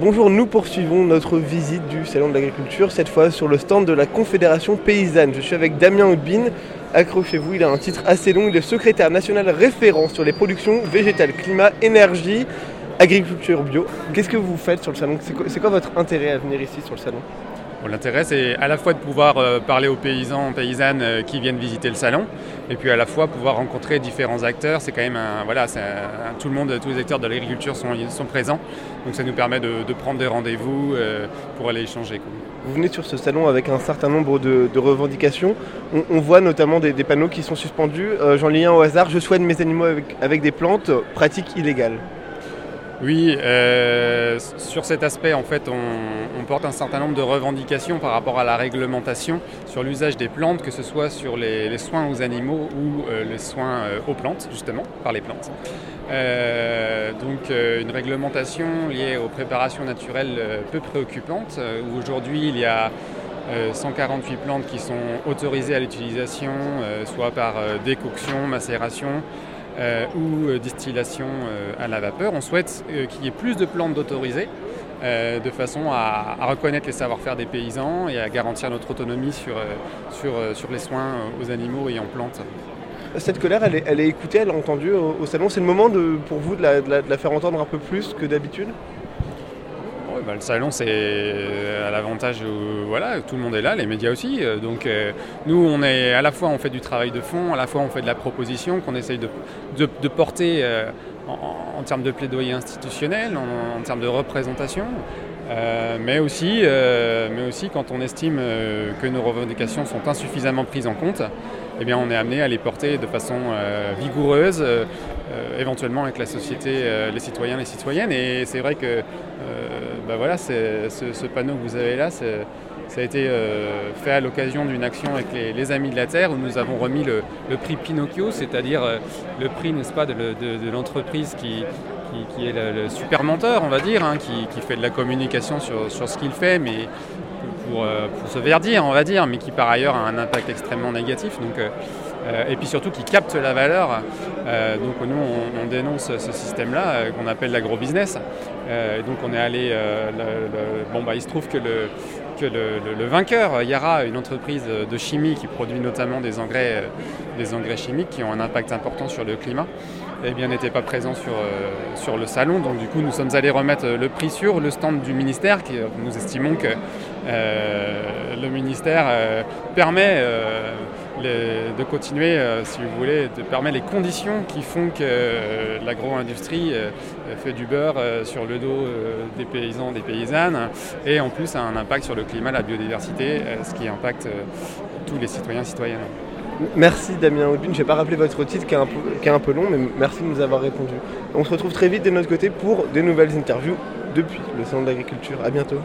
Bonjour, nous poursuivons notre visite du Salon de l'Agriculture, cette fois sur le stand de la Confédération Paysanne. Je suis avec Damien Houdbin. Accrochez-vous, il a un titre assez long. Il est secrétaire national référent sur les productions végétales, climat, énergie, agriculture bio. Qu'est-ce que vous faites sur le salon? C'est quoi, quoi votre intérêt à venir ici sur le salon? L'intérêt, c'est à la fois de pouvoir euh, parler aux paysans, paysannes euh, qui viennent visiter le salon, et puis à la fois pouvoir rencontrer différents acteurs. C'est quand même un, voilà, tout le monde, tous les acteurs de l'agriculture sont, présents, donc ça nous permet de, prendre des rendez-vous euh, pour aller échanger. Vous venez sur ce salon avec un certain nombre de, revendications. On, voit notamment des, panneaux qui sont suspendus. J'en lis un au hasard. Je soigne mes animaux avec des plantes. Pratique illégale. Oui, euh, sur cet aspect, en fait, on, porte un certain nombre de revendications par rapport à la réglementation sur l'usage des plantes, que ce soit sur les, soins aux animaux ou euh, les soins euh, aux plantes, justement, par les plantes. donc, une réglementation liée aux préparations naturelles peu préoccupante, où aujourd'hui, il y a 148 plantes qui sont autorisées à l'utilisation, soit par décoction, macération, euh, ou euh, distillation euh, à la vapeur. On souhaite qu'il y ait plus de plantes d'autorisées de façon à, reconnaître les savoir-faire des paysans et à garantir notre autonomie sur, les soins aux animaux et en plantes. Cette colère, elle est, écoutée, elle est entendue au, salon. C'est le moment pour vous de la, faire entendre un peu plus que d'habitude? Bah, le salon, c'est à l'avantage où voilà, tout le monde est là, les médias aussi. Euh, donc euh, nous, on à la fois on fait du travail de fond, à la fois on fait de la proposition qu'on essaye de, porter euh, en, termes de plaidoyer institutionnel, en, termes de représentation. mais, aussi, quand on estime que nos revendications sont insuffisamment prises en compte, eh on est amené à les porter de façon vigoureuse, éventuellement avec la société, les citoyens, les citoyennes. Et c'est vrai que bah voilà, ce, panneau que vous avez là, ça a été euh, fait à l'occasion d'une action avec les, Amis de la Terre où nous avons remis le, prix Pinocchio, c'est-à-dire euh, le prix, n'est-ce pas, de, l'entreprise qui, est le, super menteur, on va dire, hein, qui, fait de la communication sur, ce qu'il fait, euh, pour, se verdir, on va dire, mais qui par ailleurs a un impact extrêmement négatif. Donc, et puis surtout qui capte la valeur. donc nous, on, dénonce ce système-là qu'on appelle l'agro-business. Euh, donc on est allé. Euh, bon, bah, il se trouve que le, que le, vainqueur, Yara, une entreprise de chimie qui produit notamment des engrais, euh, des engrais chimiques qui ont un impact important sur le climat, eh bien n'était pas présent sur, sur le salon. Donc du coup, nous sommes allés remettre le prix sur le stand du ministère. Qui, nous estimons que le ministère permet de continuer, euh, si vous voulez, de permettre les conditions qui font que euh, l'agro-industrie euh, fait du beurre sur le dos des paysans, des paysannes, et en plus a un impact sur le climat, la biodiversité, ce qui impacte tous les citoyens et citoyennes. Merci Damien Aubin, je ne vais pas rappeler votre titre qui est, un peu, long, mais merci de nous avoir répondu. On se retrouve très vite de notre côté pour des nouvelles interviews depuis le Salon de l'Agriculture. À bientôt.